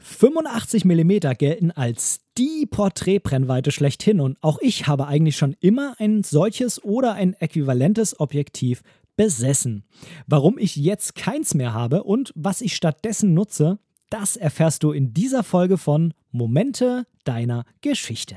85 mm gelten als die Porträtbrennweite schlechthin und auch ich habe eigentlich schon immer ein solches oder ein äquivalentes Objektiv besessen. Warum ich jetzt keins mehr habe und was ich stattdessen nutze, das erfährst du in dieser Folge von Momente deiner Geschichte.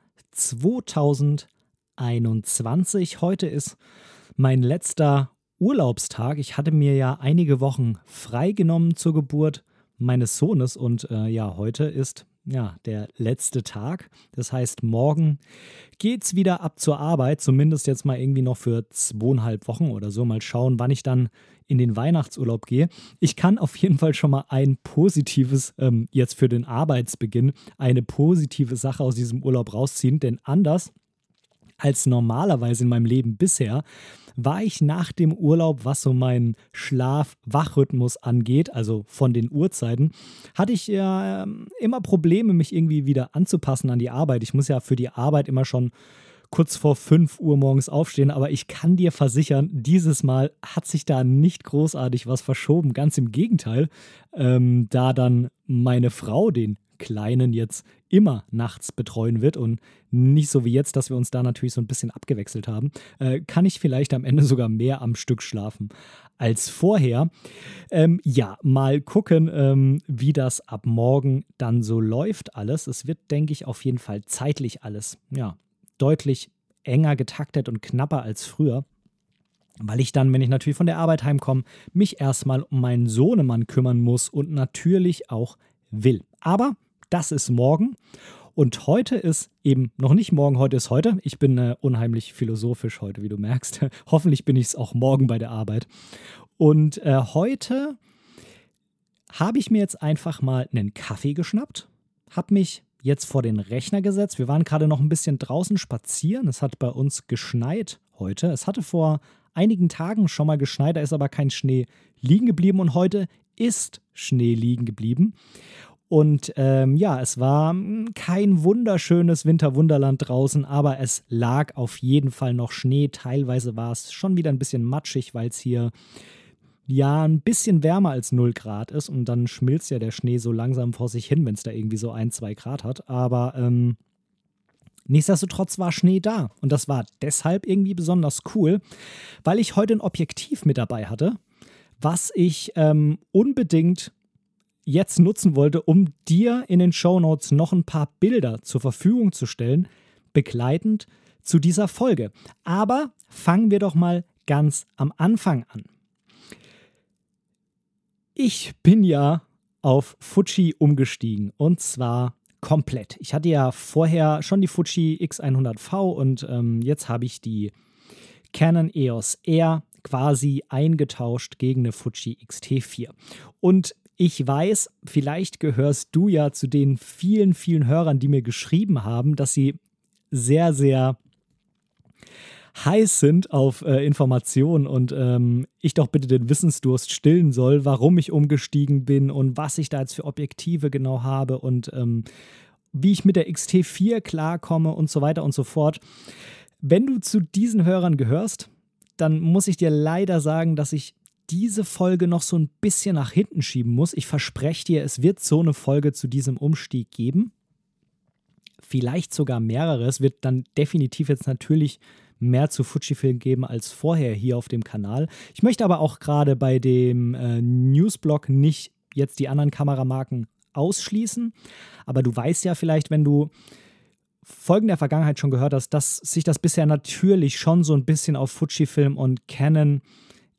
2021. Heute ist mein letzter Urlaubstag. Ich hatte mir ja einige Wochen freigenommen zur Geburt meines Sohnes und äh, ja, heute ist ja der letzte Tag. Das heißt, morgen geht's wieder ab zur Arbeit, zumindest jetzt mal irgendwie noch für zweieinhalb Wochen oder so. Mal schauen, wann ich dann in den Weihnachtsurlaub gehe. Ich kann auf jeden Fall schon mal ein positives, ähm, jetzt für den Arbeitsbeginn, eine positive Sache aus diesem Urlaub rausziehen, denn anders als normalerweise in meinem Leben bisher, war ich nach dem Urlaub, was so meinen Schlaf-Wachrhythmus angeht, also von den Uhrzeiten, hatte ich ja äh, immer Probleme, mich irgendwie wieder anzupassen an die Arbeit. Ich muss ja für die Arbeit immer schon kurz vor 5 Uhr morgens aufstehen, aber ich kann dir versichern, dieses Mal hat sich da nicht großartig was verschoben. Ganz im Gegenteil, ähm, da dann meine Frau den Kleinen jetzt immer nachts betreuen wird und nicht so wie jetzt, dass wir uns da natürlich so ein bisschen abgewechselt haben, äh, kann ich vielleicht am Ende sogar mehr am Stück schlafen als vorher. Ähm, ja, mal gucken, ähm, wie das ab morgen dann so läuft alles. Es wird, denke ich, auf jeden Fall zeitlich alles, ja, deutlich enger getaktet und knapper als früher. Weil ich dann, wenn ich natürlich von der Arbeit heimkomme, mich erstmal um meinen Sohnemann kümmern muss und natürlich auch will. Aber das ist morgen. Und heute ist eben noch nicht morgen, heute ist heute. Ich bin äh, unheimlich philosophisch heute, wie du merkst. Hoffentlich bin ich es auch morgen bei der Arbeit. Und äh, heute habe ich mir jetzt einfach mal einen Kaffee geschnappt, habe mich jetzt vor den Rechner gesetzt. Wir waren gerade noch ein bisschen draußen spazieren. Es hat bei uns geschneit heute. Es hatte vor einigen Tagen schon mal geschneit, da ist aber kein Schnee liegen geblieben und heute ist Schnee liegen geblieben. Und ähm, ja, es war kein wunderschönes Winterwunderland draußen, aber es lag auf jeden Fall noch Schnee. Teilweise war es schon wieder ein bisschen matschig, weil es hier ja ein bisschen wärmer als 0 Grad ist und dann schmilzt ja der Schnee so langsam vor sich hin, wenn es da irgendwie so ein, zwei Grad hat. Aber ähm, nichtsdestotrotz war Schnee da und das war deshalb irgendwie besonders cool, weil ich heute ein Objektiv mit dabei hatte, was ich ähm, unbedingt jetzt nutzen wollte, um dir in den Show Notes noch ein paar Bilder zur Verfügung zu stellen, begleitend zu dieser Folge. Aber fangen wir doch mal ganz am Anfang an. Ich bin ja auf Fuji umgestiegen und zwar komplett. Ich hatte ja vorher schon die Fuji X100V und ähm, jetzt habe ich die Canon EOS R quasi eingetauscht gegen eine Fuji X-T4. Und ich weiß, vielleicht gehörst du ja zu den vielen, vielen Hörern, die mir geschrieben haben, dass sie sehr, sehr heiß sind auf äh, Informationen und ähm, ich doch bitte den Wissensdurst stillen soll, warum ich umgestiegen bin und was ich da jetzt für Objektive genau habe und ähm, wie ich mit der XT4 klarkomme und so weiter und so fort. Wenn du zu diesen Hörern gehörst, dann muss ich dir leider sagen, dass ich diese Folge noch so ein bisschen nach hinten schieben muss. Ich verspreche dir, es wird so eine Folge zu diesem Umstieg geben. Vielleicht sogar mehrere. Es wird dann definitiv jetzt natürlich mehr zu Fujifilm geben als vorher hier auf dem Kanal. Ich möchte aber auch gerade bei dem äh, Newsblog nicht jetzt die anderen Kameramarken ausschließen. Aber du weißt ja vielleicht, wenn du Folgen der Vergangenheit schon gehört hast, dass sich das bisher natürlich schon so ein bisschen auf Fujifilm und Canon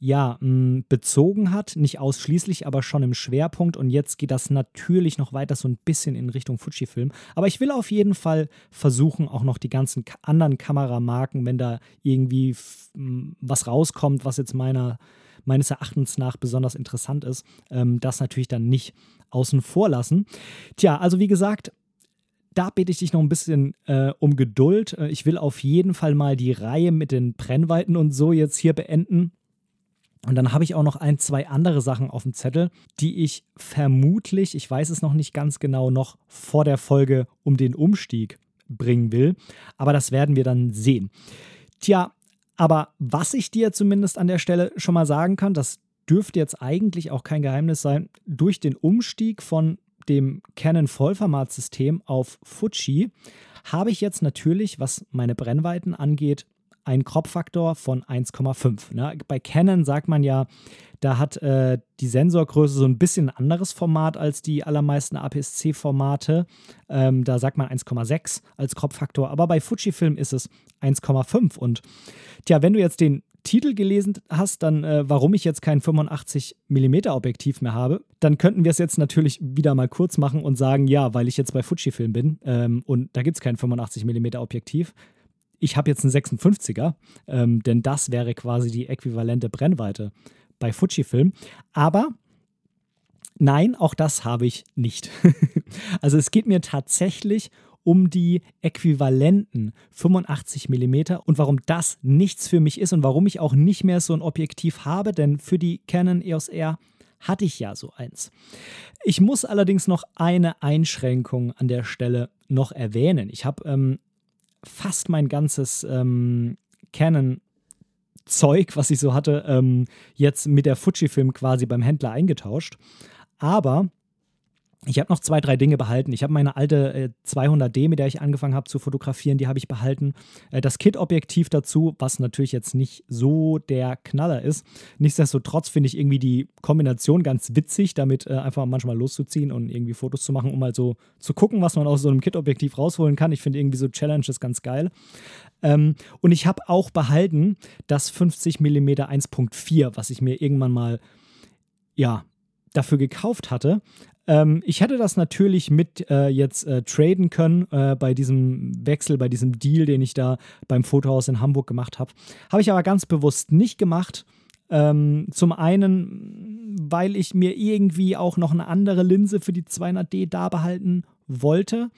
ja, mh, bezogen hat. Nicht ausschließlich, aber schon im Schwerpunkt. Und jetzt geht das natürlich noch weiter so ein bisschen in Richtung Fujifilm. Aber ich will auf jeden Fall versuchen, auch noch die ganzen anderen Kameramarken, wenn da irgendwie was rauskommt, was jetzt meiner, meines Erachtens nach besonders interessant ist, ähm, das natürlich dann nicht außen vor lassen. Tja, also wie gesagt, da bitte ich dich noch ein bisschen äh, um Geduld. Äh, ich will auf jeden Fall mal die Reihe mit den Brennweiten und so jetzt hier beenden. Und dann habe ich auch noch ein, zwei andere Sachen auf dem Zettel, die ich vermutlich, ich weiß es noch nicht ganz genau, noch vor der Folge um den Umstieg bringen will. Aber das werden wir dann sehen. Tja, aber was ich dir zumindest an der Stelle schon mal sagen kann, das dürfte jetzt eigentlich auch kein Geheimnis sein, durch den Umstieg von dem Canon Vollformatsystem auf Fuji habe ich jetzt natürlich, was meine Brennweiten angeht, einen Crop-Faktor von 1,5. Ne? Bei Canon sagt man ja, da hat äh, die Sensorgröße so ein bisschen ein anderes Format als die allermeisten APS-C-Formate. Ähm, da sagt man 1,6 als Crop-Faktor, aber bei Fujifilm ist es 1,5. Und tja, wenn du jetzt den Titel gelesen hast, dann äh, warum ich jetzt kein 85 mm Objektiv mehr habe, dann könnten wir es jetzt natürlich wieder mal kurz machen und sagen, ja, weil ich jetzt bei Fujifilm bin ähm, und da gibt es kein 85 mm Objektiv. Ich habe jetzt einen 56er, ähm, denn das wäre quasi die äquivalente Brennweite bei Fujifilm. Aber nein, auch das habe ich nicht. also es geht mir tatsächlich um die äquivalenten 85 mm und warum das nichts für mich ist und warum ich auch nicht mehr so ein Objektiv habe, denn für die Canon EOS R hatte ich ja so eins. Ich muss allerdings noch eine Einschränkung an der Stelle noch erwähnen. Ich habe ähm, fast mein ganzes ähm, Canon Zeug, was ich so hatte, ähm, jetzt mit der Fujifilm quasi beim Händler eingetauscht. Aber ich habe noch zwei, drei Dinge behalten. Ich habe meine alte äh, 200D, mit der ich angefangen habe zu fotografieren, die habe ich behalten. Äh, das Kit-Objektiv dazu, was natürlich jetzt nicht so der Knaller ist. Nichtsdestotrotz finde ich irgendwie die Kombination ganz witzig, damit äh, einfach manchmal loszuziehen und irgendwie Fotos zu machen, um mal so zu gucken, was man aus so einem Kit-Objektiv rausholen kann. Ich finde irgendwie so Challenges ganz geil. Ähm, und ich habe auch behalten das 50 mm 1.4, was ich mir irgendwann mal ja, dafür gekauft hatte, ähm, ich hätte das natürlich mit äh, jetzt äh, traden können äh, bei diesem Wechsel, bei diesem Deal, den ich da beim Fotohaus in Hamburg gemacht habe. Habe ich aber ganz bewusst nicht gemacht. Ähm, zum einen, weil ich mir irgendwie auch noch eine andere Linse für die 200D da behalten wollte.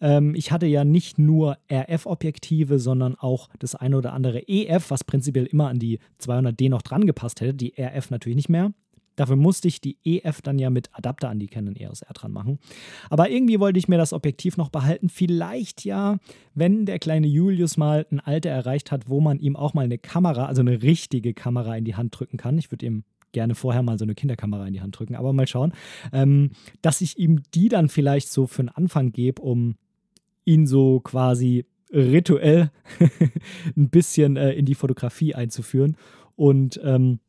Ähm, ich hatte ja nicht nur RF-Objektive, sondern auch das eine oder andere EF, was prinzipiell immer an die 200D noch dran gepasst hätte. Die RF natürlich nicht mehr. Dafür musste ich die EF dann ja mit Adapter an die Canon EOS R dran machen. Aber irgendwie wollte ich mir das Objektiv noch behalten. Vielleicht ja, wenn der kleine Julius mal ein Alter erreicht hat, wo man ihm auch mal eine Kamera, also eine richtige Kamera in die Hand drücken kann. Ich würde ihm gerne vorher mal so eine Kinderkamera in die Hand drücken, aber mal schauen, ähm, dass ich ihm die dann vielleicht so für einen Anfang gebe, um ihn so quasi rituell ein bisschen äh, in die Fotografie einzuführen. Und ähm,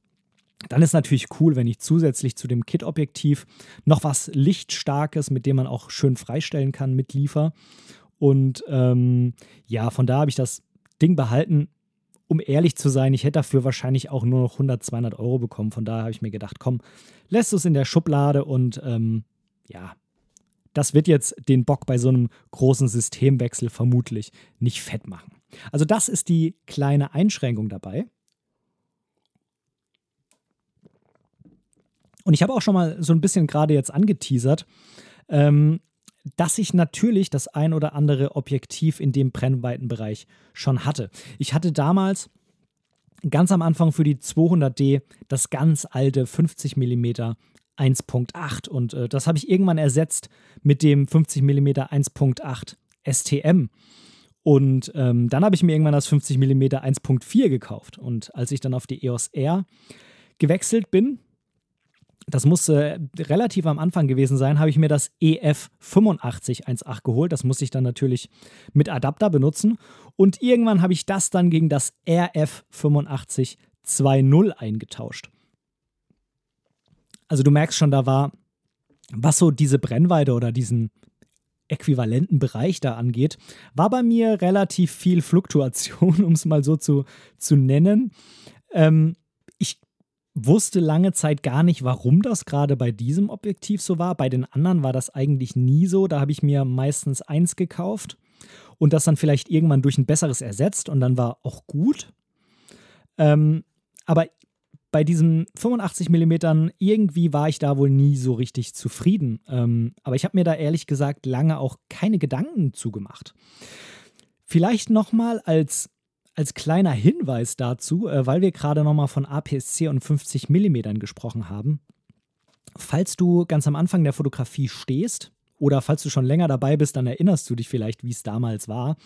dann ist natürlich cool, wenn ich zusätzlich zu dem Kit-Objektiv noch was Lichtstarkes, mit dem man auch schön freistellen kann, mitliefer. Und ähm, ja, von da habe ich das Ding behalten. Um ehrlich zu sein, ich hätte dafür wahrscheinlich auch nur noch 100, 200 Euro bekommen. Von daher habe ich mir gedacht, komm, lässt es in der Schublade und ähm, ja, das wird jetzt den Bock bei so einem großen Systemwechsel vermutlich nicht fett machen. Also das ist die kleine Einschränkung dabei. Und ich habe auch schon mal so ein bisschen gerade jetzt angeteasert, ähm, dass ich natürlich das ein oder andere Objektiv in dem Brennweitenbereich schon hatte. Ich hatte damals ganz am Anfang für die 200D das ganz alte 50 mm 1.8 und äh, das habe ich irgendwann ersetzt mit dem 50 mm 1.8 STM. Und ähm, dann habe ich mir irgendwann das 50 mm 1.4 gekauft. Und als ich dann auf die EOS R gewechselt bin, das muss äh, relativ am Anfang gewesen sein, habe ich mir das EF 8518 geholt. Das musste ich dann natürlich mit Adapter benutzen. Und irgendwann habe ich das dann gegen das RF 8520 eingetauscht. Also du merkst schon, da war, was so diese Brennweite oder diesen äquivalenten Bereich da angeht, war bei mir relativ viel Fluktuation, um es mal so zu, zu nennen. Ähm, wusste lange Zeit gar nicht, warum das gerade bei diesem Objektiv so war. Bei den anderen war das eigentlich nie so. Da habe ich mir meistens eins gekauft und das dann vielleicht irgendwann durch ein besseres ersetzt und dann war auch gut. Ähm, aber bei diesen 85 mm irgendwie war ich da wohl nie so richtig zufrieden. Ähm, aber ich habe mir da ehrlich gesagt lange auch keine Gedanken zugemacht. Vielleicht nochmal als, als kleiner Hinweis dazu, äh, weil wir gerade nochmal von APS-C und 50 mm gesprochen haben. Falls du ganz am Anfang der Fotografie stehst, oder falls du schon länger dabei bist, dann erinnerst du dich vielleicht, wie es damals war.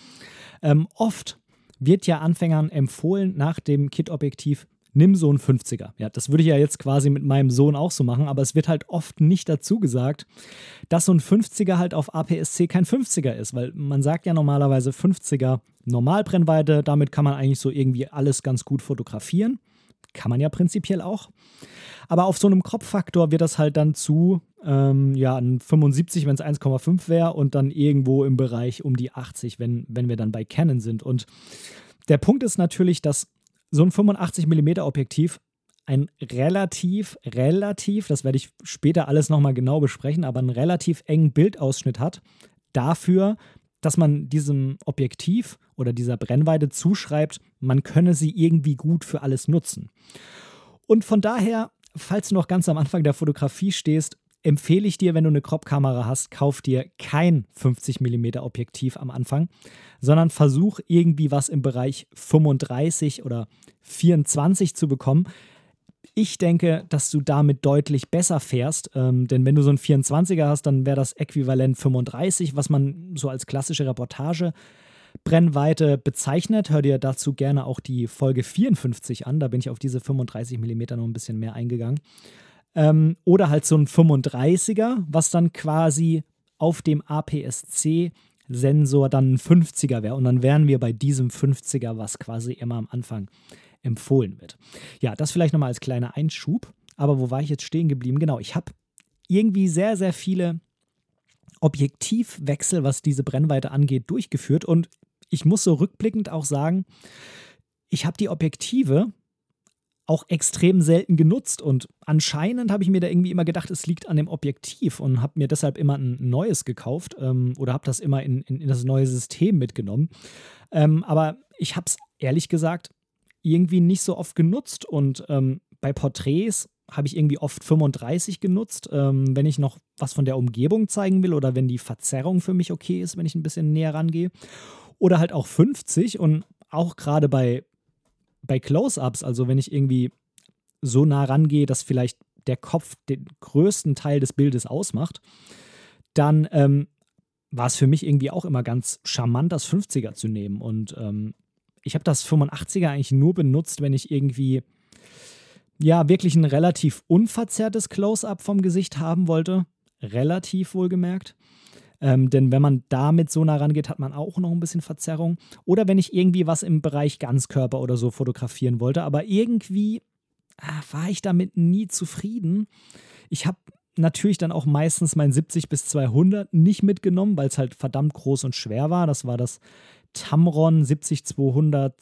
Ähm, oft wird ja Anfängern empfohlen, nach dem Kit-Objektiv nimm so einen 50er. Ja, das würde ich ja jetzt quasi mit meinem Sohn auch so machen, aber es wird halt oft nicht dazu gesagt, dass so ein 50er halt auf APS-C kein 50er ist, weil man sagt ja normalerweise 50er Normalbrennweite, damit kann man eigentlich so irgendwie alles ganz gut fotografieren. Kann man ja prinzipiell auch. Aber auf so einem Kropffaktor wird das halt dann zu, ähm, ja, ein 75, wenn es 1,5 wäre und dann irgendwo im Bereich um die 80, wenn, wenn wir dann bei Canon sind. Und der Punkt ist natürlich, dass so ein 85 mm Objektiv ein relativ, relativ, das werde ich später alles nochmal genau besprechen, aber einen relativ engen Bildausschnitt hat dafür, dass man diesem Objektiv oder dieser Brennweite zuschreibt, man könne sie irgendwie gut für alles nutzen. Und von daher, falls du noch ganz am Anfang der Fotografie stehst, empfehle ich dir, wenn du eine Crop-Kamera hast, kauf dir kein 50 mm Objektiv am Anfang, sondern versuch irgendwie was im Bereich 35 oder 24 zu bekommen. Ich denke, dass du damit deutlich besser fährst, ähm, denn wenn du so einen 24er hast, dann wäre das Äquivalent 35, was man so als klassische Reportage Brennweite bezeichnet. Hör dir dazu gerne auch die Folge 54 an, da bin ich auf diese 35 mm noch ein bisschen mehr eingegangen. Ähm, oder halt so ein 35er, was dann quasi auf dem APS-C-Sensor dann ein 50er wäre. Und dann wären wir bei diesem 50er, was quasi immer am Anfang empfohlen wird. Ja, das vielleicht nochmal als kleiner Einschub. Aber wo war ich jetzt stehen geblieben? Genau, ich habe irgendwie sehr, sehr viele Objektivwechsel, was diese Brennweite angeht, durchgeführt. Und ich muss so rückblickend auch sagen, ich habe die Objektive auch extrem selten genutzt und anscheinend habe ich mir da irgendwie immer gedacht, es liegt an dem Objektiv und habe mir deshalb immer ein neues gekauft ähm, oder habe das immer in, in, in, das neue System mitgenommen. Ähm, aber ich habe es ehrlich gesagt irgendwie nicht so oft genutzt und ähm, bei Porträts habe ich irgendwie oft 35 genutzt, ähm, wenn ich noch was von der Umgebung zeigen will oder wenn die Verzerrung für mich okay ist, wenn ich ein bisschen näher rangehe. Oder halt auch 50 und auch gerade bei bei Close-ups, also wenn ich irgendwie so nah rangehe, dass vielleicht der Kopf den größten Teil des Bildes ausmacht, dann ähm, war es für mich irgendwie auch immer ganz charmant, das 50er zu nehmen. Und ähm, ich habe das 85er eigentlich nur benutzt, wenn ich irgendwie ja wirklich ein relativ unverzerrtes Close-up vom Gesicht haben wollte. Relativ wohlgemerkt. Ähm, denn wenn man damit so nah rangeht, hat man auch noch ein bisschen Verzerrung. Oder wenn ich irgendwie was im Bereich Ganzkörper oder so fotografieren wollte, aber irgendwie ah, war ich damit nie zufrieden. Ich habe natürlich dann auch meistens mein 70 bis 200 nicht mitgenommen, weil es halt verdammt groß und schwer war. Das war das Tamron 70 200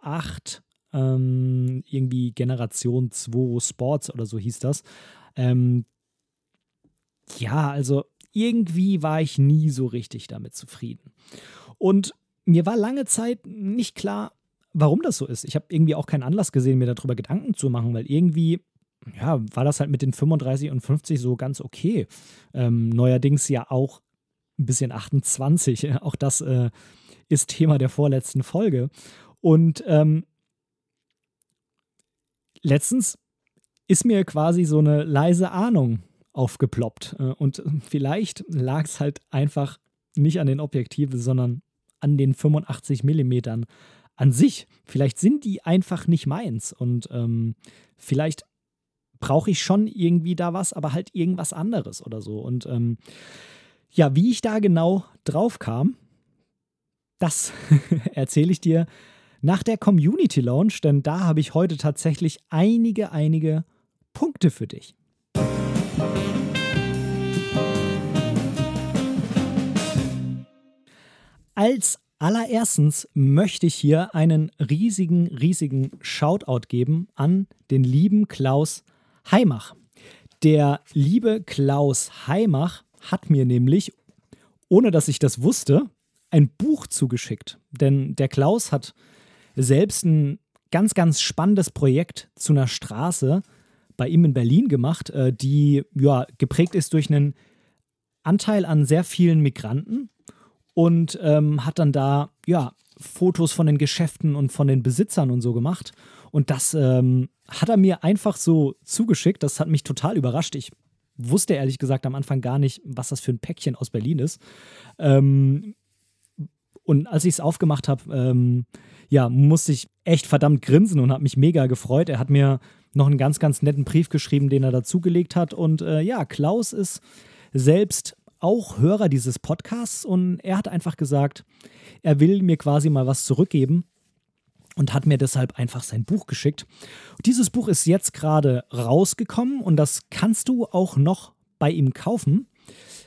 28 ähm, irgendwie Generation 2 Sports oder so hieß das. Ähm, ja, also irgendwie war ich nie so richtig damit zufrieden. Und mir war lange Zeit nicht klar, warum das so ist. Ich habe irgendwie auch keinen Anlass gesehen, mir darüber Gedanken zu machen, weil irgendwie ja, war das halt mit den 35 und 50 so ganz okay. Ähm, neuerdings ja auch ein bisschen 28. Auch das äh, ist Thema der vorletzten Folge. Und ähm, letztens ist mir quasi so eine leise Ahnung aufgeploppt. Äh, und vielleicht lag es halt einfach nicht an den Objektiven, sondern an den 85 Millimetern an sich. Vielleicht sind die einfach nicht meins und ähm, vielleicht brauche ich schon irgendwie da was, aber halt irgendwas anderes oder so. Und ähm, ja, wie ich da genau drauf kam, das erzähle ich dir nach der Community Launch, denn da habe ich heute tatsächlich einige, einige Punkte für dich. Als allererstens möchte ich hier einen riesigen, riesigen Shoutout geben an den lieben Klaus Heimach. Der liebe Klaus Heimach hat mir nämlich, ohne dass ich das wusste, ein Buch zugeschickt. Denn der Klaus hat selbst ein ganz, ganz spannendes Projekt zu einer Straße bei ihm in Berlin gemacht, äh, die ja, geprägt ist durch einen Anteil an sehr vielen Migranten und ähm, hat dann da ja Fotos von den Geschäften und von den Besitzern und so gemacht. Und das ähm, hat er mir einfach so zugeschickt. Das hat mich total überrascht. Ich wusste ehrlich gesagt am Anfang gar nicht, was das für ein Päckchen aus Berlin ist. Ähm, und als ich es aufgemacht habe, ähm, ja, musste ich echt verdammt grinsen und habe mich mega gefreut. Er hat mir noch einen ganz, ganz netten Brief geschrieben, den er dazugelegt hat. Und äh, ja, Klaus ist selbst auch Hörer dieses Podcasts und er hat einfach gesagt, er will mir quasi mal was zurückgeben und hat mir deshalb einfach sein Buch geschickt. dieses Buch ist jetzt gerade rausgekommen und das kannst du auch noch bei ihm kaufen.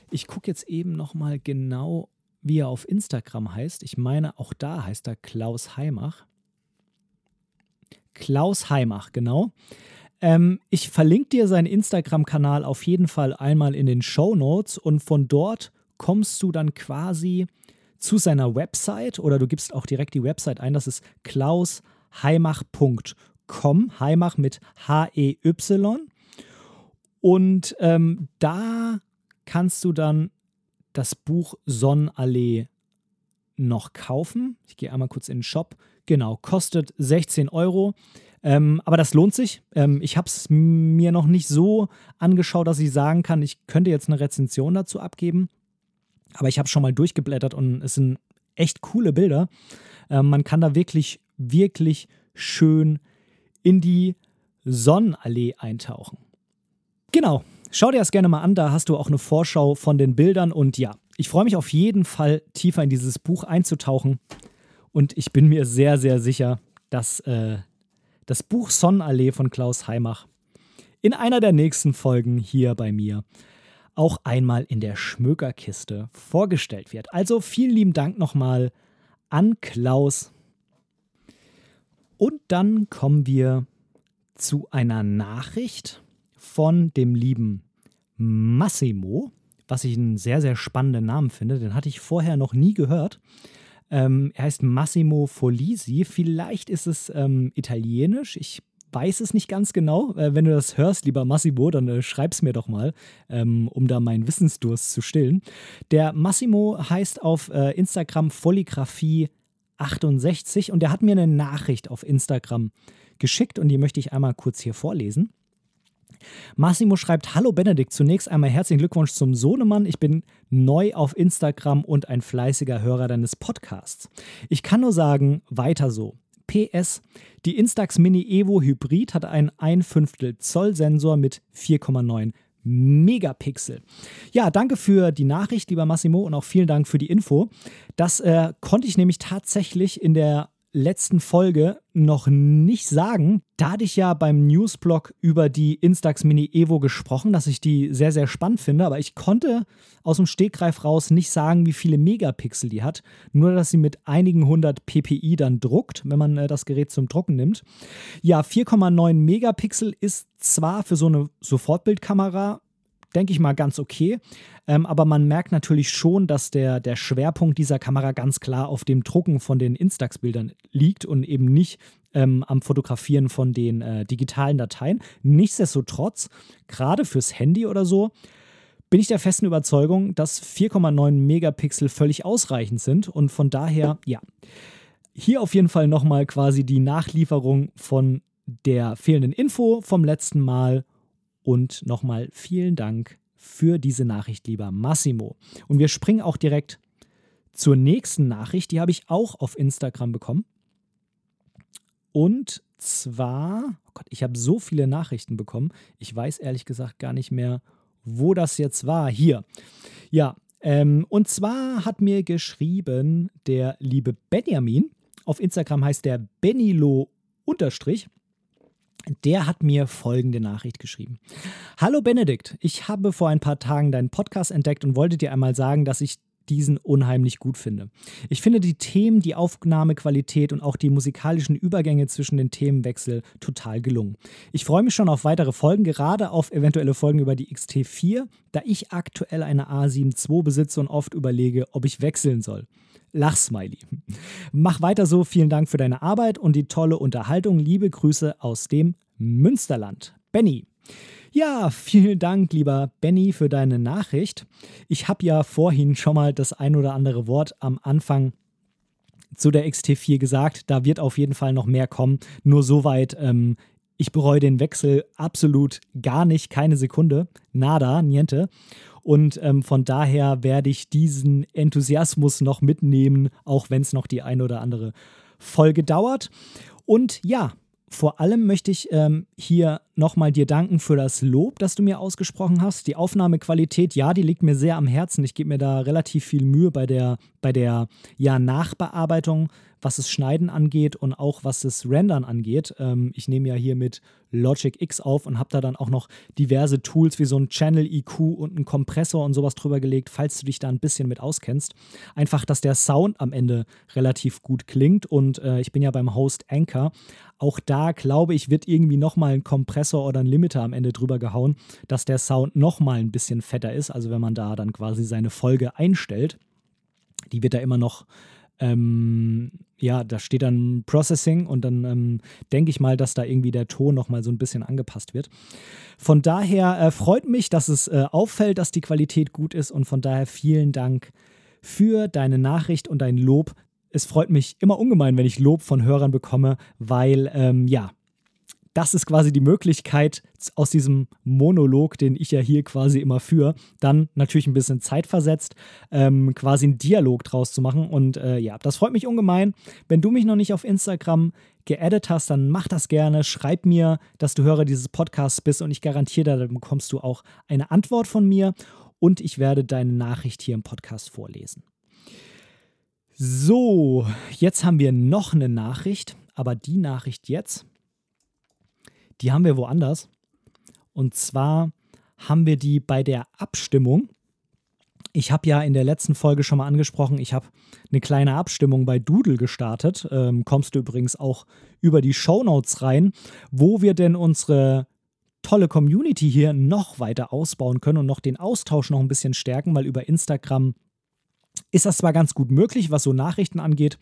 Ich gucke jetzt eben noch mal genau, wie er auf Instagram heißt. Ich meine, auch da heißt er Klaus Heimach. Klaus Heimach, genau. Ähm, ich verlinke dir seinen Instagram-Kanal auf jeden Fall einmal in den Show Notes und von dort kommst du dann quasi zu seiner Website oder du gibst auch direkt die Website ein. Das ist klausheimach.com, Heimach mit H-E-Y. Und ähm, da kannst du dann das Buch Sonnenallee noch kaufen. Ich gehe einmal kurz in den Shop. Genau, kostet 16 Euro. Ähm, aber das lohnt sich. Ähm, ich habe es mir noch nicht so angeschaut, dass ich sagen kann, ich könnte jetzt eine Rezension dazu abgeben. Aber ich habe schon mal durchgeblättert und es sind echt coole Bilder. Ähm, man kann da wirklich, wirklich schön in die Sonnenallee eintauchen. Genau, schau dir das gerne mal an. Da hast du auch eine Vorschau von den Bildern. Und ja, ich freue mich auf jeden Fall, tiefer in dieses Buch einzutauchen. Und ich bin mir sehr, sehr sicher, dass äh, das Buch Sonnenallee von Klaus Heimach in einer der nächsten Folgen hier bei mir auch einmal in der Schmökerkiste vorgestellt wird. Also vielen lieben Dank nochmal an Klaus. Und dann kommen wir zu einer Nachricht von dem lieben Massimo, was ich einen sehr, sehr spannenden Namen finde. Den hatte ich vorher noch nie gehört. Ähm, er heißt Massimo Folisi. Vielleicht ist es ähm, italienisch. Ich weiß es nicht ganz genau. Äh, wenn du das hörst, lieber Massimo, dann äh, schreib's mir doch mal, ähm, um da meinen Wissensdurst zu stillen. Der Massimo heißt auf äh, Instagram Foligraphie 68 und er hat mir eine Nachricht auf Instagram geschickt und die möchte ich einmal kurz hier vorlesen. Massimo schreibt: Hallo Benedikt, zunächst einmal herzlichen Glückwunsch zum Sohnemann. Ich bin neu auf Instagram und ein fleißiger Hörer deines Podcasts. Ich kann nur sagen, weiter so. PS, die Instax Mini Evo Hybrid hat einen 1 Fünftel Zoll Sensor mit 4,9 Megapixel. Ja, danke für die Nachricht, lieber Massimo, und auch vielen Dank für die Info. Das äh, konnte ich nämlich tatsächlich in der letzten Folge noch nicht sagen. Da hatte ich ja beim Newsblog über die Instax Mini Evo gesprochen, dass ich die sehr, sehr spannend finde, aber ich konnte aus dem Stegreif raus nicht sagen, wie viele Megapixel die hat. Nur, dass sie mit einigen hundert ppi dann druckt, wenn man äh, das Gerät zum Drucken nimmt. Ja, 4,9 Megapixel ist zwar für so eine Sofortbildkamera denke ich mal, ganz okay. Ähm, aber man merkt natürlich schon, dass der, der Schwerpunkt dieser Kamera ganz klar auf dem Drucken von den Instax-Bildern liegt und eben nicht ähm, am Fotografieren von den äh, digitalen Dateien. Nichtsdestotrotz, gerade fürs Handy oder so, bin ich der festen Überzeugung, dass 4,9 Megapixel völlig ausreichend sind und von daher, ja, hier auf jeden Fall nochmal quasi die Nachlieferung von der fehlenden Info vom letzten Mal und nochmal vielen Dank für diese Nachricht, lieber Massimo. Und wir springen auch direkt zur nächsten Nachricht. Die habe ich auch auf Instagram bekommen. Und zwar, oh Gott, ich habe so viele Nachrichten bekommen. Ich weiß ehrlich gesagt gar nicht mehr, wo das jetzt war. Hier. Ja, ähm, und zwar hat mir geschrieben der liebe Benjamin. Auf Instagram heißt der Benilo unterstrich der hat mir folgende Nachricht geschrieben. Hallo Benedikt, ich habe vor ein paar Tagen deinen Podcast entdeckt und wollte dir einmal sagen, dass ich diesen unheimlich gut finde. Ich finde die Themen, die Aufnahmequalität und auch die musikalischen Übergänge zwischen den Themenwechsel total gelungen. Ich freue mich schon auf weitere Folgen, gerade auf eventuelle Folgen über die XT4, da ich aktuell eine A7 II besitze und oft überlege, ob ich wechseln soll. Lachsmiley. Mach weiter so, vielen Dank für deine Arbeit und die tolle Unterhaltung. Liebe Grüße aus dem Münsterland. Benny. Ja, vielen Dank, lieber Benny, für deine Nachricht. Ich habe ja vorhin schon mal das ein oder andere Wort am Anfang zu der XT4 gesagt. Da wird auf jeden Fall noch mehr kommen. Nur soweit, ähm, ich bereue den Wechsel absolut gar nicht, keine Sekunde. Nada, niente. Und ähm, von daher werde ich diesen Enthusiasmus noch mitnehmen, auch wenn es noch die ein oder andere Folge dauert. Und ja, vor allem möchte ich ähm, hier nochmal dir danken für das Lob, das du mir ausgesprochen hast. Die Aufnahmequalität, ja, die liegt mir sehr am Herzen. Ich gebe mir da relativ viel Mühe bei der, bei der ja, Nachbearbeitung was das Schneiden angeht und auch was das Rendern angeht. Ähm, ich nehme ja hier mit Logic X auf und habe da dann auch noch diverse Tools wie so ein Channel EQ und einen Kompressor und sowas drüber gelegt, falls du dich da ein bisschen mit auskennst. Einfach, dass der Sound am Ende relativ gut klingt und äh, ich bin ja beim Host Anchor. Auch da glaube ich, wird irgendwie nochmal ein Kompressor oder ein Limiter am Ende drüber gehauen, dass der Sound nochmal ein bisschen fetter ist. Also wenn man da dann quasi seine Folge einstellt, die wird da immer noch ähm, ja, da steht dann Processing und dann ähm, denke ich mal, dass da irgendwie der Ton nochmal so ein bisschen angepasst wird. Von daher äh, freut mich, dass es äh, auffällt, dass die Qualität gut ist und von daher vielen Dank für deine Nachricht und dein Lob. Es freut mich immer ungemein, wenn ich Lob von Hörern bekomme, weil ähm, ja, das ist quasi die Möglichkeit, aus diesem Monolog, den ich ja hier quasi immer führe, dann natürlich ein bisschen zeitversetzt, ähm, quasi einen Dialog draus zu machen. Und äh, ja, das freut mich ungemein. Wenn du mich noch nicht auf Instagram geaddet hast, dann mach das gerne. Schreib mir, dass du Hörer dieses Podcasts bist und ich garantiere, dann bekommst du auch eine Antwort von mir und ich werde deine Nachricht hier im Podcast vorlesen. So, jetzt haben wir noch eine Nachricht, aber die Nachricht jetzt die haben wir woanders. Und zwar haben wir die bei der Abstimmung. Ich habe ja in der letzten Folge schon mal angesprochen, ich habe eine kleine Abstimmung bei Doodle gestartet. Ähm, kommst du übrigens auch über die Show Notes rein, wo wir denn unsere tolle Community hier noch weiter ausbauen können und noch den Austausch noch ein bisschen stärken, weil über Instagram ist das zwar ganz gut möglich, was so Nachrichten angeht,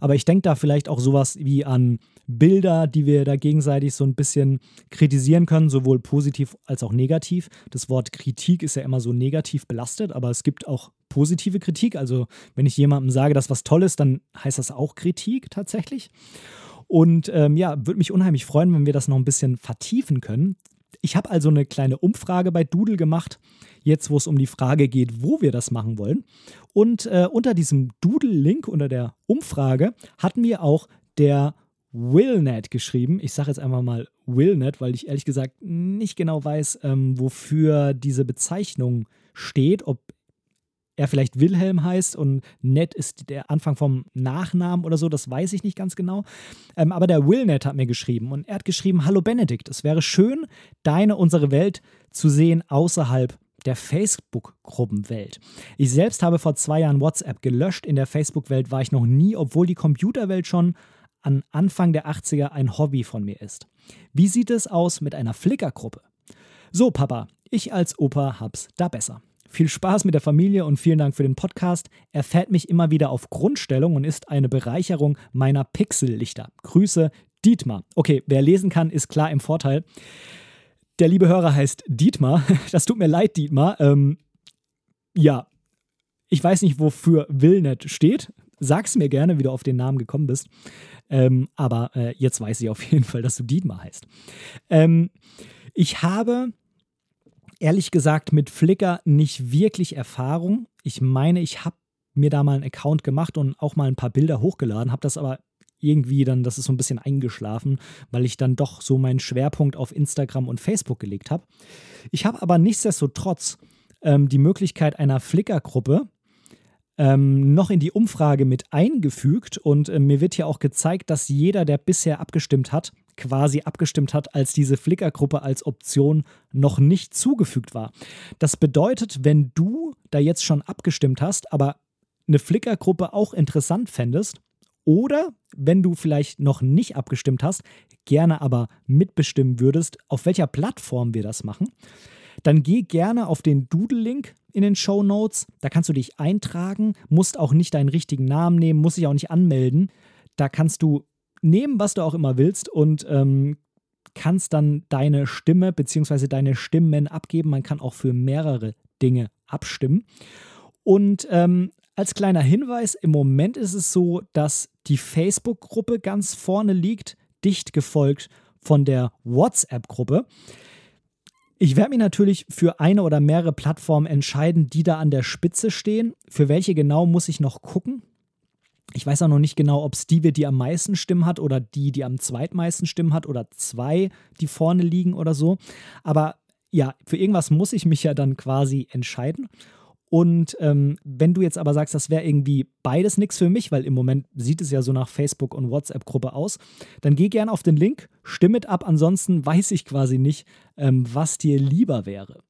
aber ich denke da vielleicht auch sowas wie an Bilder, die wir da gegenseitig so ein bisschen kritisieren können, sowohl positiv als auch negativ. Das Wort Kritik ist ja immer so negativ belastet, aber es gibt auch positive Kritik. Also wenn ich jemandem sage, dass was toll ist, dann heißt das auch Kritik tatsächlich. Und ähm, ja, würde mich unheimlich freuen, wenn wir das noch ein bisschen vertiefen können. Ich habe also eine kleine Umfrage bei Doodle gemacht, jetzt wo es um die Frage geht, wo wir das machen wollen. Und äh, unter diesem Doodle-Link, unter der Umfrage, hat mir auch der Willnet geschrieben. Ich sage jetzt einfach mal Willnet, weil ich ehrlich gesagt nicht genau weiß, ähm, wofür diese Bezeichnung steht, ob er vielleicht Wilhelm heißt und Net ist der Anfang vom Nachnamen oder so, das weiß ich nicht ganz genau. Ähm, aber der Willnet hat mir geschrieben und er hat geschrieben: Hallo Benedikt, es wäre schön, deine, unsere Welt zu sehen außerhalb der Facebook-Gruppenwelt. Ich selbst habe vor zwei Jahren WhatsApp gelöscht. In der Facebook-Welt war ich noch nie, obwohl die Computerwelt schon an Anfang der 80er ein Hobby von mir ist. Wie sieht es aus mit einer Flickr-Gruppe? So, Papa, ich als Opa hab's da besser. Viel Spaß mit der Familie und vielen Dank für den Podcast. Er fährt mich immer wieder auf Grundstellung und ist eine Bereicherung meiner Pixellichter. Grüße, Dietmar. Okay, wer lesen kann, ist klar im Vorteil. Der liebe Hörer heißt Dietmar. Das tut mir leid, Dietmar. Ähm, ja, ich weiß nicht, wofür Willnet steht. Sag's mir gerne, wie du auf den Namen gekommen bist. Ähm, aber äh, jetzt weiß ich auf jeden Fall, dass du Dietmar heißt. Ähm, ich habe ehrlich gesagt mit Flickr nicht wirklich Erfahrung. Ich meine, ich habe mir da mal einen Account gemacht und auch mal ein paar Bilder hochgeladen, habe das aber irgendwie dann, das ist so ein bisschen eingeschlafen, weil ich dann doch so meinen Schwerpunkt auf Instagram und Facebook gelegt habe. Ich habe aber nichtsdestotrotz ähm, die Möglichkeit einer Flickr-Gruppe ähm, noch in die Umfrage mit eingefügt und äh, mir wird hier auch gezeigt, dass jeder, der bisher abgestimmt hat, quasi abgestimmt hat, als diese Flickr-Gruppe als Option noch nicht zugefügt war. Das bedeutet, wenn du da jetzt schon abgestimmt hast, aber eine Flickr-Gruppe auch interessant fändest oder wenn du vielleicht noch nicht abgestimmt hast, gerne aber mitbestimmen würdest, auf welcher Plattform wir das machen, dann geh gerne auf den Doodle-Link in den Show Notes. Da kannst du dich eintragen, musst auch nicht deinen richtigen Namen nehmen, musst dich auch nicht anmelden. Da kannst du nehmen, was du auch immer willst und ähm, kannst dann deine Stimme bzw. deine Stimmen abgeben. Man kann auch für mehrere Dinge abstimmen. Und ähm, als kleiner Hinweis, im Moment ist es so, dass die Facebook-Gruppe ganz vorne liegt, dicht gefolgt von der WhatsApp-Gruppe. Ich werde mich natürlich für eine oder mehrere Plattformen entscheiden, die da an der Spitze stehen. Für welche genau muss ich noch gucken. Ich weiß auch noch nicht genau, ob es die wird, die am meisten Stimmen hat oder die, die am zweitmeisten Stimmen hat oder zwei, die vorne liegen oder so. Aber ja, für irgendwas muss ich mich ja dann quasi entscheiden. Und ähm, wenn du jetzt aber sagst, das wäre irgendwie beides nichts für mich, weil im Moment sieht es ja so nach Facebook- und WhatsApp-Gruppe aus, dann geh gerne auf den Link, stimm mit ab, ansonsten weiß ich quasi nicht, ähm, was dir lieber wäre.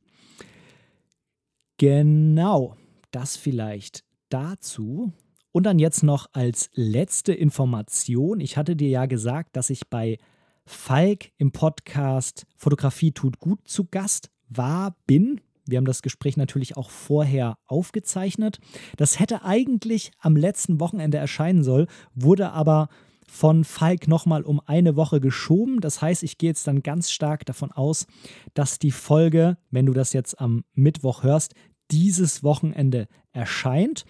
Genau, das vielleicht dazu. Und dann jetzt noch als letzte Information. Ich hatte dir ja gesagt, dass ich bei Falk im Podcast Fotografie tut gut zu Gast war, bin. Wir haben das Gespräch natürlich auch vorher aufgezeichnet. Das hätte eigentlich am letzten Wochenende erscheinen sollen, wurde aber von Falk nochmal um eine Woche geschoben. Das heißt, ich gehe jetzt dann ganz stark davon aus, dass die Folge, wenn du das jetzt am Mittwoch hörst, dieses Wochenende erscheint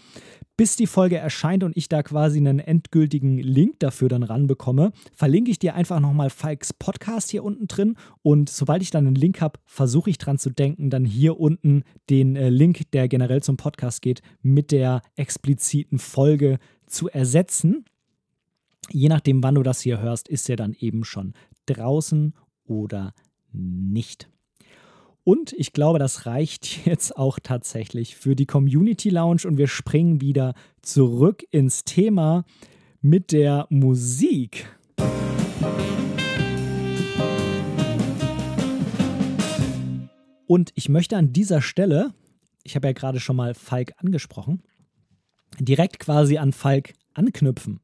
bis die Folge erscheint und ich da quasi einen endgültigen Link dafür dann ranbekomme, verlinke ich dir einfach nochmal Falks Podcast hier unten drin und sobald ich dann einen Link habe, versuche ich dran zu denken, dann hier unten den äh, Link, der generell zum Podcast geht, mit der expliziten Folge zu ersetzen. Je nachdem, wann du das hier hörst, ist er dann eben schon draußen oder nicht. Und ich glaube, das reicht jetzt auch tatsächlich für die Community Lounge und wir springen wieder zurück ins Thema mit der Musik. Und ich möchte an dieser Stelle, ich habe ja gerade schon mal Falk angesprochen, direkt quasi an Falk anknüpfen.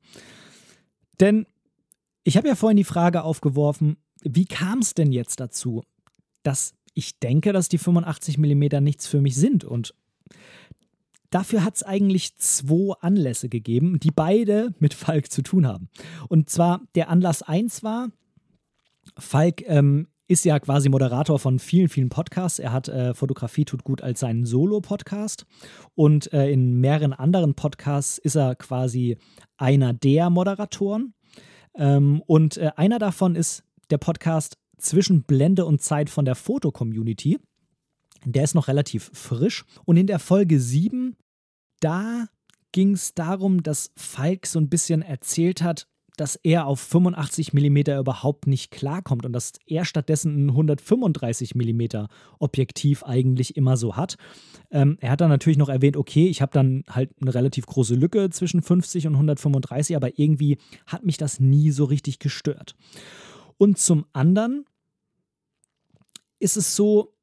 Denn ich habe ja vorhin die Frage aufgeworfen, wie kam es denn jetzt dazu, dass ich denke, dass die 85 mm nichts für mich sind. Und dafür hat es eigentlich zwei Anlässe gegeben, die beide mit Falk zu tun haben. Und zwar der Anlass 1 war, Falk ähm, ist ja quasi Moderator von vielen, vielen Podcasts. Er hat äh, Fotografie tut gut als seinen Solo-Podcast und äh, in mehreren anderen Podcasts ist er quasi einer der Moderatoren. Ähm, und äh, einer davon ist der Podcast zwischen Blende und Zeit von der Foto-Community. Der ist noch relativ frisch. Und in der Folge 7, da ging es darum, dass Falk so ein bisschen erzählt hat, dass er auf 85 mm überhaupt nicht klarkommt und dass er stattdessen ein 135 mm Objektiv eigentlich immer so hat. Ähm, er hat dann natürlich noch erwähnt, okay, ich habe dann halt eine relativ große Lücke zwischen 50 und 135, aber irgendwie hat mich das nie so richtig gestört. Und zum anderen ist es so,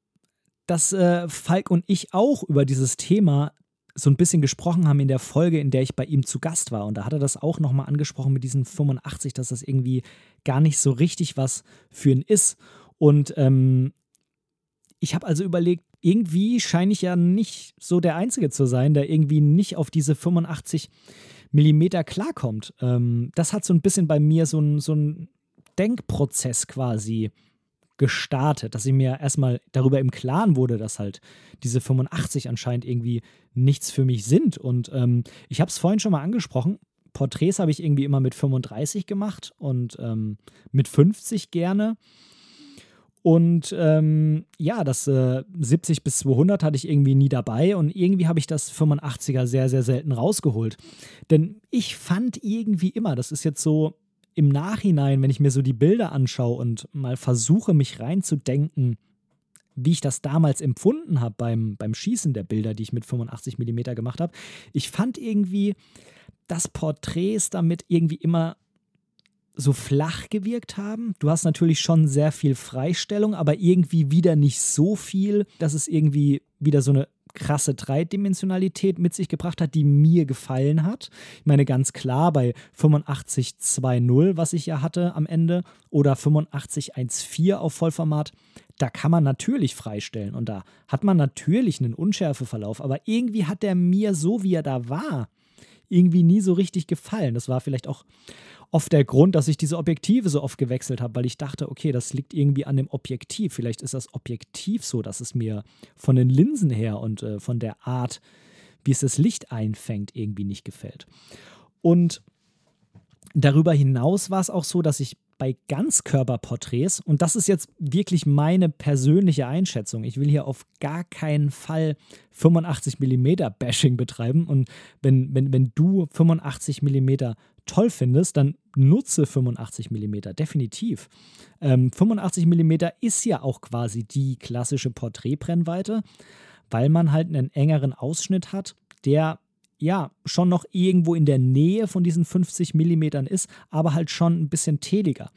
dass äh, Falk und ich auch über dieses Thema so ein bisschen gesprochen haben in der Folge, in der ich bei ihm zu Gast war. Und da hat er das auch nochmal angesprochen mit diesen 85, dass das irgendwie gar nicht so richtig was für ihn ist. Und ähm, ich habe also überlegt, irgendwie scheine ich ja nicht so der Einzige zu sein, der irgendwie nicht auf diese 85 Millimeter klarkommt. Ähm, das hat so ein bisschen bei mir so ein, so Denkprozess quasi gestartet, dass ich mir erstmal darüber im Klaren wurde, dass halt diese 85 anscheinend irgendwie nichts für mich sind. Und ähm, ich habe es vorhin schon mal angesprochen. Porträts habe ich irgendwie immer mit 35 gemacht und ähm, mit 50 gerne. Und ähm, ja, das äh, 70 bis 200 hatte ich irgendwie nie dabei und irgendwie habe ich das 85er sehr, sehr selten rausgeholt. Denn ich fand irgendwie immer, das ist jetzt so im Nachhinein, wenn ich mir so die Bilder anschaue und mal versuche, mich reinzudenken, wie ich das damals empfunden habe beim, beim Schießen der Bilder, die ich mit 85 mm gemacht habe, ich fand irgendwie, dass Porträts damit irgendwie immer so flach gewirkt haben. Du hast natürlich schon sehr viel Freistellung, aber irgendwie wieder nicht so viel, dass es irgendwie wieder so eine krasse Dreidimensionalität mit sich gebracht hat, die mir gefallen hat. Ich meine, ganz klar, bei 85.2.0, was ich ja hatte am Ende, oder 85.1.4 auf Vollformat, da kann man natürlich freistellen und da hat man natürlich einen Unschärfeverlauf, aber irgendwie hat der mir so, wie er da war, irgendwie nie so richtig gefallen. Das war vielleicht auch oft der Grund, dass ich diese Objektive so oft gewechselt habe, weil ich dachte, okay, das liegt irgendwie an dem Objektiv. Vielleicht ist das Objektiv so, dass es mir von den Linsen her und äh, von der Art, wie es das Licht einfängt, irgendwie nicht gefällt. Und darüber hinaus war es auch so, dass ich bei Ganzkörperporträts, und das ist jetzt wirklich meine persönliche Einschätzung, ich will hier auf gar keinen Fall 85 mm Bashing betreiben. Und wenn, wenn, wenn du 85 mm toll findest, dann nutze 85 mm, definitiv. Ähm, 85 mm ist ja auch quasi die klassische Porträtbrennweite, weil man halt einen engeren Ausschnitt hat, der ja schon noch irgendwo in der Nähe von diesen 50 Millimetern ist, aber halt schon ein bisschen teliger.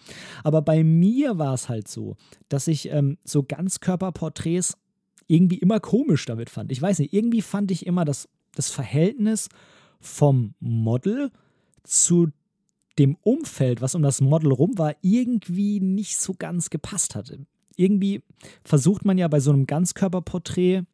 Aber bei mir war es halt so, dass ich ähm, so Ganzkörperporträts irgendwie immer komisch damit fand. Ich weiß nicht, irgendwie fand ich immer, dass das Verhältnis vom Model zu dem Umfeld, was um das Model rum war, irgendwie nicht so ganz gepasst hatte. Irgendwie versucht man ja bei so einem Ganzkörperporträt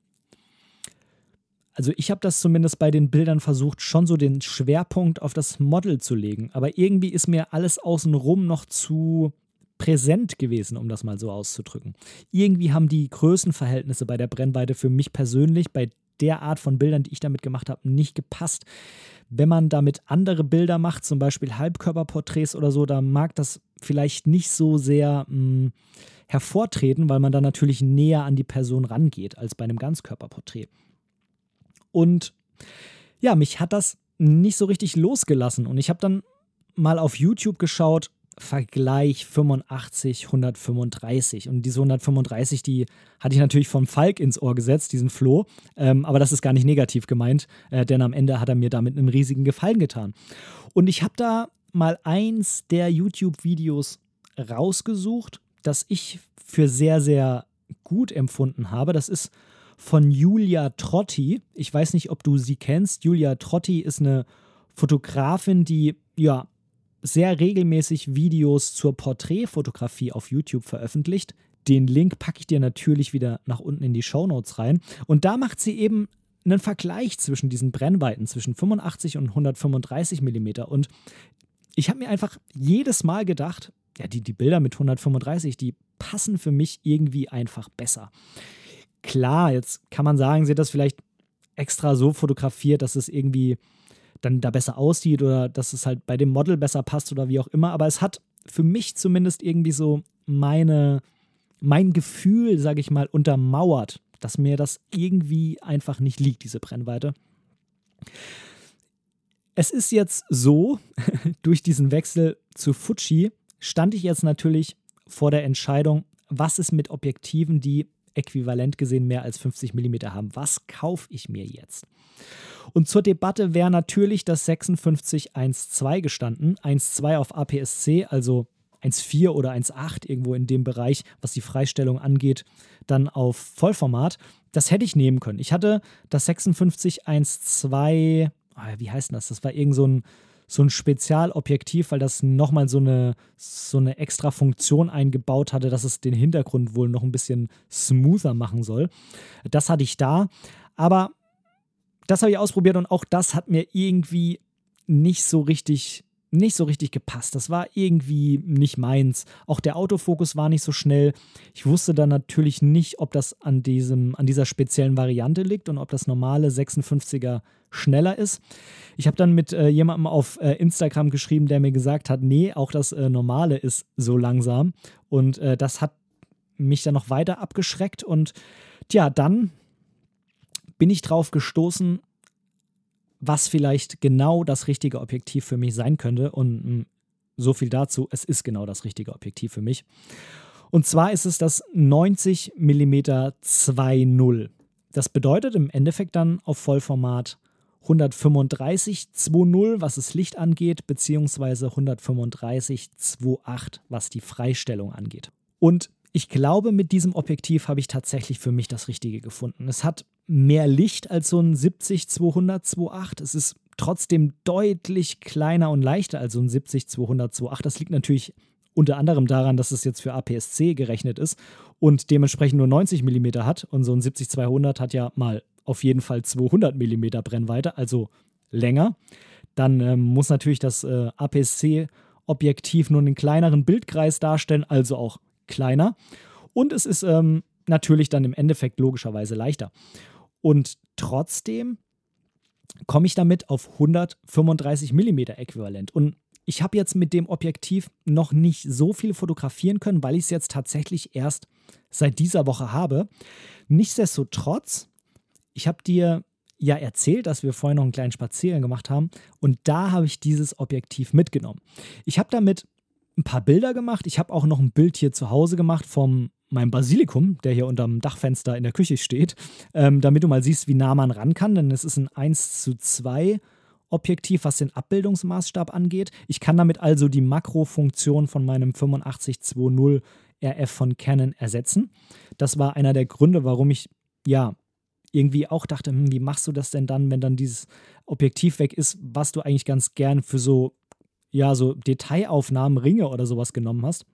also ich habe das zumindest bei den Bildern versucht, schon so den Schwerpunkt auf das Model zu legen. Aber irgendwie ist mir alles außenrum noch zu präsent gewesen, um das mal so auszudrücken. Irgendwie haben die Größenverhältnisse bei der Brennweite für mich persönlich bei der Art von Bildern, die ich damit gemacht habe, nicht gepasst. Wenn man damit andere Bilder macht, zum Beispiel Halbkörperporträts oder so, da mag das vielleicht nicht so sehr mh, hm, hervortreten, weil man dann natürlich näher an die Person rangeht als bei einem Ganzkörperporträt. Und ja, mich hat das nicht so richtig losgelassen. Und ich habe dann mal auf YouTube geschaut, Vergleich 85, 135. Und diese 135, die hatte ich natürlich vom Falk ins Ohr gesetzt, diesen Floh. Ähm, aber das ist gar nicht negativ gemeint, äh, denn am Ende hat er mir damit einen riesigen Gefallen getan. Und ich habe da mal eins der YouTube-Videos rausgesucht, das ich für sehr, sehr gut empfunden habe. Das ist von Julia Trotti. Ich weiß nicht, ob du sie kennst. Julia Trotti ist eine Fotografin, die ja sehr regelmäßig Videos zur Porträtfotografie auf YouTube veröffentlicht. Den Link packe ich dir natürlich wieder nach unten in die Show Notes rein. Und da macht sie eben einen Vergleich zwischen diesen Brennweiten, zwischen 85 und 135 mm. Und ich habe mir einfach jedes Mal gedacht, ja, die, die Bilder mit 135, die passen für mich irgendwie einfach besser. Klar, jetzt kann man sagen, sie hat das vielleicht extra so fotografiert, dass es irgendwie dann da besser aussieht oder dass es halt bei dem Model besser passt oder wie auch immer. Aber es hat für mich zumindest irgendwie so meine, mein Gefühl, sage ich mal, untermauert, dass mir das irgendwie einfach nicht liegt, diese Brennweite. Es ist jetzt so, durch diesen Wechsel zu Fuji stand ich jetzt natürlich vor der Entscheidung, was ist mit Objektiven, die äquivalent gesehen mehr als 50 mm haben. Was kaufe ich mir jetzt? Und zur Debatte wäre natürlich das 5612 gestanden. 1.2 auf APS-C, also 1.4 oder 1.8 irgendwo in dem Bereich, was die Freistellung angeht, dann auf Vollformat. Das hätte ich nehmen können. Ich hatte das 5612, ah, wie heißt das? Das war irgend so ein so ein Spezialobjektiv, weil das nochmal so eine, so eine extra Funktion eingebaut hatte, dass es den Hintergrund wohl noch ein bisschen smoother machen soll. Das hatte ich da. Aber das habe ich ausprobiert und auch das hat mir irgendwie nicht so richtig nicht so richtig gepasst. Das war irgendwie nicht meins. Auch der Autofokus war nicht so schnell. Ich wusste dann natürlich nicht, ob das an, diesem, an dieser speziellen Variante liegt und ob das normale 56er schneller ist. Ich habe dann mit äh, jemandem auf äh, Instagram geschrieben, der mir gesagt hat, nee, auch das äh, normale ist so langsam. Und äh, das hat mich dann noch weiter abgeschreckt. Und tja, dann bin ich drauf gestoßen, was vielleicht genau das richtige Objektiv für mich sein könnte. Und mh, hm, so viel dazu, es ist genau das richtige Objektiv für mich. Und zwar ist es das 90 mm 2.0. Das bedeutet im Endeffekt dann auf Vollformat 135 2.0, was das Licht angeht, beziehungsweise 135 2.8, was die Freistellung angeht. Und ich glaube, mit diesem Objektiv habe ich tatsächlich für mich das Richtige gefunden. Es hat mehr Licht als so ein 70-200 2.8. Es ist trotzdem deutlich kleiner und leichter als so ein 70-200 2.8. Das liegt natürlich unter anderem daran, dass es jetzt für APS-C gerechnet ist und dementsprechend nur 90 mm hat. Und so ein 70-200 hat ja mal auf jeden Fall 200 mm Brennweite, also länger. Dann ähm, muss natürlich das äh, APS-C-Objektiv nur einen kleineren Bildkreis darstellen, also auch kleiner. Und es ist ähm, natürlich dann im Endeffekt logischerweise leichter. Und trotzdem komme ich damit auf 135 mm Äquivalent. Und ich habe jetzt mit dem Objektiv noch nicht so viel fotografieren können, weil ich es jetzt tatsächlich erst seit dieser Woche habe. Nichtsdestotrotz, ich habe dir ja erzählt, dass wir vorher noch einen kleinen Spaziergang gemacht haben und da habe ich dieses Objektiv mitgenommen. Ich habe damit ein paar Bilder gemacht. Ich habe auch noch ein Bild hier zu Hause gemacht vom meinem Basilikum, der hier unterm Dachfenster in der Küche steht, ähm, damit du mal siehst, wie nah man ran kann, denn es ist ein 1 zu 2 Objektiv, was den Abbildungsmaßstab angeht. Ich kann damit also die Makrofunktion von meinem 8520 RF von Canon ersetzen. Das war einer der Gründe, warum ich ja irgendwie auch dachte, hm, wie machst du das denn dann, wenn dann dieses Objektiv weg ist, was du eigentlich ganz gern für so ja so Detailaufnahmen, Ringe oder sowas genommen hast.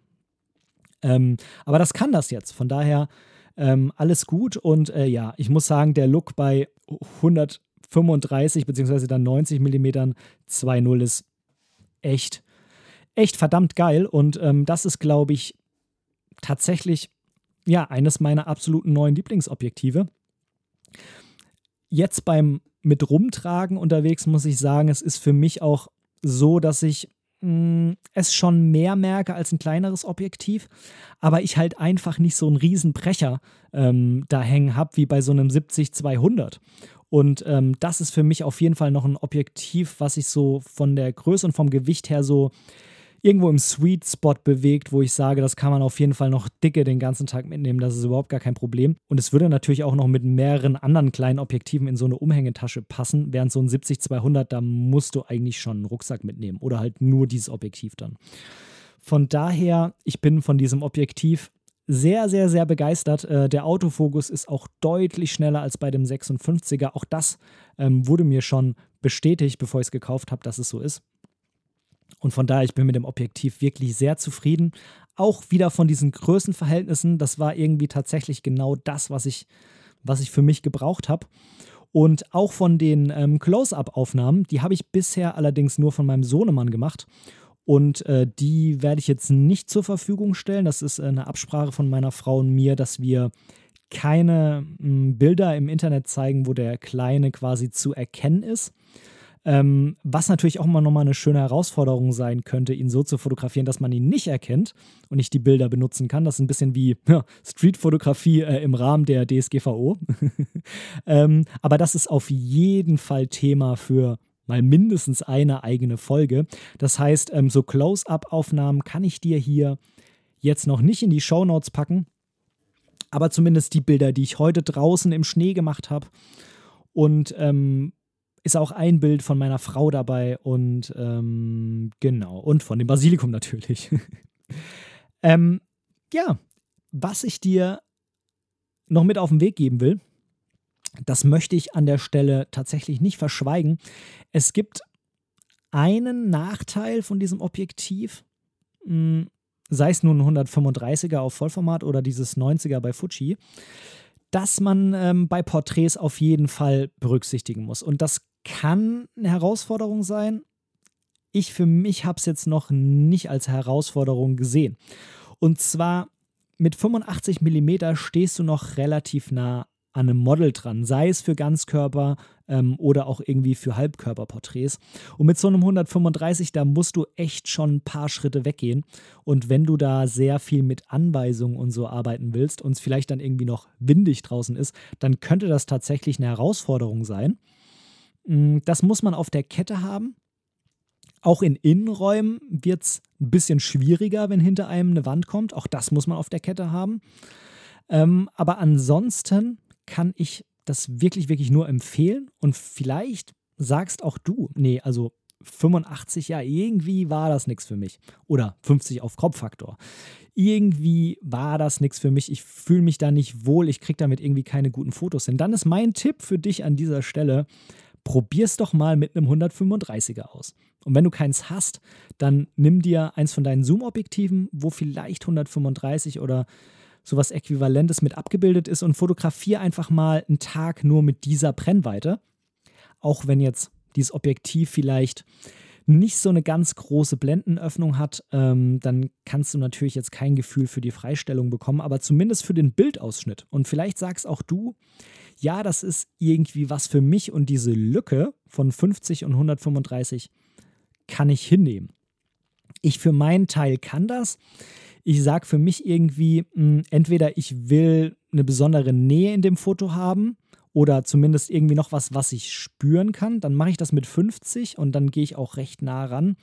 Ähm, aber das kann das jetzt. Von daher ähm, alles gut und äh, ja, ich muss sagen, der Look bei 135 bzw. dann 90 mm 2.0 ist echt, echt verdammt geil und ähm, das ist, glaube ich, tatsächlich ja eines meiner absoluten neuen Lieblingsobjektive. Jetzt beim mit rumtragen unterwegs muss ich sagen, es ist für mich auch so, dass ich mh, mm, es schon mehr merke als ein kleineres Objektiv, aber ich halt einfach nicht so einen Riesenbrecher ähm, da hängen habe wie bei so einem 70-200. Und ähm, das ist für mich auf jeden Fall noch ein Objektiv, was ich so von der Größe und vom Gewicht her so irgendwo im Sweet Spot bewegt, wo ich sage, das kann man auf jeden Fall noch dicke den ganzen Tag mitnehmen. Das ist überhaupt gar kein Problem. Und es würde natürlich auch noch mit mehreren anderen kleinen Objektiven in so eine Umhängetasche passen. Während so ein 70-200, da musst du eigentlich schon einen Rucksack mitnehmen oder halt nur dieses Objektiv dann. Von daher, ich bin von diesem Objektiv sehr, sehr, sehr begeistert. Äh, der Autofokus ist auch deutlich schneller als bei dem 56er. Auch das ähm, wurde mir schon bestätigt, bevor ich es gekauft habe, dass es so ist. Und von daher, ich bin mit dem Objektiv wirklich sehr zufrieden. Auch wieder von diesen Größenverhältnissen, das war irgendwie tatsächlich genau das, was ich, was ich für mich gebraucht habe. Und auch von den ähm, Close-up-Aufnahmen, die habe ich bisher allerdings nur von meinem Sohnemann gemacht. Und äh, die werde ich jetzt nicht zur Verfügung stellen. Das ist eine Absprache von meiner Frau und mir, dass wir keine m, hm, Bilder im Internet zeigen, wo der Kleine quasi zu erkennen ist. Ähm, was natürlich auch mal nochmal eine schöne Herausforderung sein könnte, ihn so zu fotografieren, dass man ihn nicht erkennt und nicht die Bilder benutzen kann. Das ist ein bisschen wie ja, Streetfotografie äh, im Rahmen der DSGVO. ähm, aber das ist auf jeden Fall Thema für mal mindestens eine eigene Folge. Das heißt, ähm, so Close-up-Aufnahmen kann ich dir hier jetzt noch nicht in die Show Notes packen, aber zumindest die Bilder, die ich heute draußen im Schnee gemacht habe. Und ähm, ist auch ein Bild von meiner Frau dabei und ähm, genau, und von dem Basilikum natürlich. ähm, ja, was ich dir noch mit auf den Weg geben will, das möchte ich an der Stelle tatsächlich nicht verschweigen. Es gibt einen Nachteil von diesem Objektiv, hm, sei es nun ein 135er auf Vollformat oder dieses 90er bei Fuji, dass man ähm, bei Porträts auf jeden Fall berücksichtigen muss. Und das kann eine Herausforderung sein. Ich für mich habe es jetzt noch nicht als Herausforderung gesehen. Und zwar mit 85 mm stehst du noch relativ nah an einem Model dran, sei es für Ganzkörper ähm, oder auch irgendwie für Halbkörperporträts. Und mit so einem 135, da musst du echt schon ein paar Schritte weggehen. Und wenn du da sehr viel mit Anweisungen und so arbeiten willst und es vielleicht dann irgendwie noch windig draußen ist, dann könnte das tatsächlich eine Herausforderung sein. Mm, das muss man auf der Kette haben. Auch in Innenräumen wird es ein bisschen schwieriger, wenn hinter einem eine Wand kommt. Auch das muss man auf der Kette haben. Ähm, aber ansonsten kann ich das wirklich, wirklich nur empfehlen. Und vielleicht sagst auch du, nee, also 85, ja, irgendwie war das nichts für mich. Oder 50 auf Kopffaktor. irgendwie war das nichts für mich, ich fühle mich da nicht wohl, ich kriege damit irgendwie keine guten Fotos hin. Dann ist mein Tipp für dich an dieser Stelle, probier's doch mal mit einem 135er aus. Und wenn du keins hast, dann nimm dir eins von deinen Zoom-Objektiven, wo vielleicht 135 oder sowas Äquivalentes mit abgebildet ist und fotografiere einfach mal einen Tag nur mit dieser Brennweite. Auch wenn jetzt dieses Objektiv vielleicht nicht so eine ganz große Blendenöffnung hat, ähm, dann kannst du natürlich jetzt kein Gefühl für die Freistellung bekommen, aber zumindest für den Bildausschnitt. Und vielleicht sagst auch du, ja, das ist irgendwie was für mich und diese Lücke von 50 und 135 kann ich hinnehmen. Ich für meinen Teil kann das. Ich sage für mich irgendwie, mh, hm, entweder ich will eine besondere Nähe in dem Foto haben oder zumindest irgendwie noch was, was ich spüren kann, dann mache ich das mit 50 und dann gehe ich auch recht nah ran.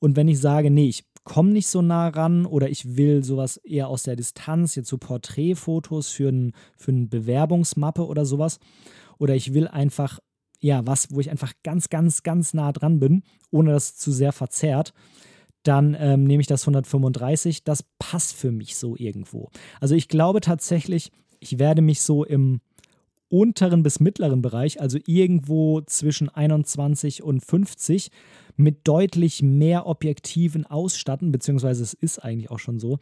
Und wenn ich sage, nee, ich komme nicht so nah ran oder ich will sowas eher aus der Distanz, jetzt so Porträtfotos für, ein, für eine Bewerbungsmappe oder sowas, oder ich will einfach, ja, was, wo ich einfach ganz, ganz, ganz nah dran bin, ohne dass es zu sehr verzerrt, dann ähm, nehme ich das 135. Das passt für mich so irgendwo. Also ich glaube tatsächlich, ich werde mich so im unteren bis mittleren Bereich, also irgendwo zwischen 21 und 50, mit deutlich mehr Objektiven ausstatten, beziehungsweise es ist eigentlich auch schon so,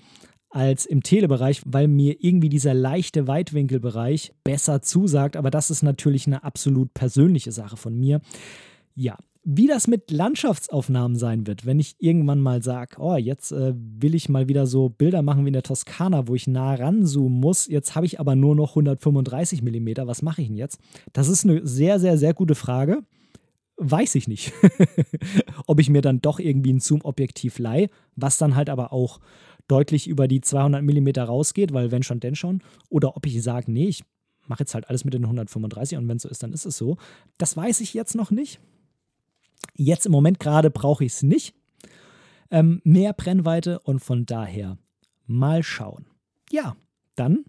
als im Telebereich, weil mir irgendwie dieser leichte Weitwinkelbereich besser zusagt. Aber das ist natürlich eine absolut persönliche Sache von mir. Ja, wie das mit Landschaftsaufnahmen sein wird, wenn ich irgendwann mal sage, oh, jetzt äh, will ich mal wieder so Bilder machen wie in der Toskana, wo ich nah ranzoomen muss. Jetzt habe ich aber nur noch 135 mm. Was mache ich denn jetzt? Das ist eine sehr, sehr, sehr gute Frage. Weiß ich nicht. Ob ich mir dann doch irgendwie ein Zoom-Objektiv leihe, was dann halt aber auch deutlich über die 200 mm rausgeht, weil wenn schon, denn schon. Oder ob ich sage, nee, ich mache jetzt halt alles mit den 135 und wenn es so ist, dann ist es so. Das weiß ich jetzt noch nicht. Jetzt im Moment gerade brauche ich es nicht. Ähm, mehr Brennweite und von daher mal schauen. Ja, dann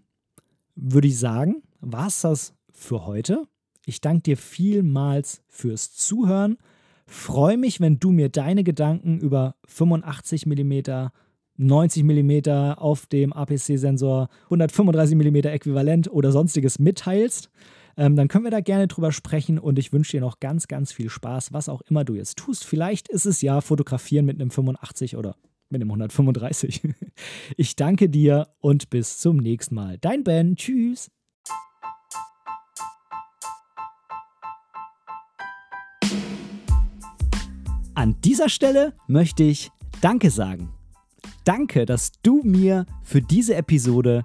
würde ich sagen, war es das für heute. Ich danke dir vielmals fürs Zuhören. Freue mich, wenn du mir deine Gedanken über 85 mm, 90 mm auf dem APC-Sensor, 135 mm Äquivalent oder sonstiges mitteilst ähm, dann können wir da gerne drüber sprechen und ich wünsche dir noch ganz, ganz viel Spaß, was auch immer du jetzt tust. Vielleicht ist es ja Fotografieren mit einem 85 oder mit einem 135. Ich danke dir und bis zum nächsten Mal. Dein Ben, tschüss. An dieser Stelle möchte ich Danke sagen. Danke, dass du mir für diese Episode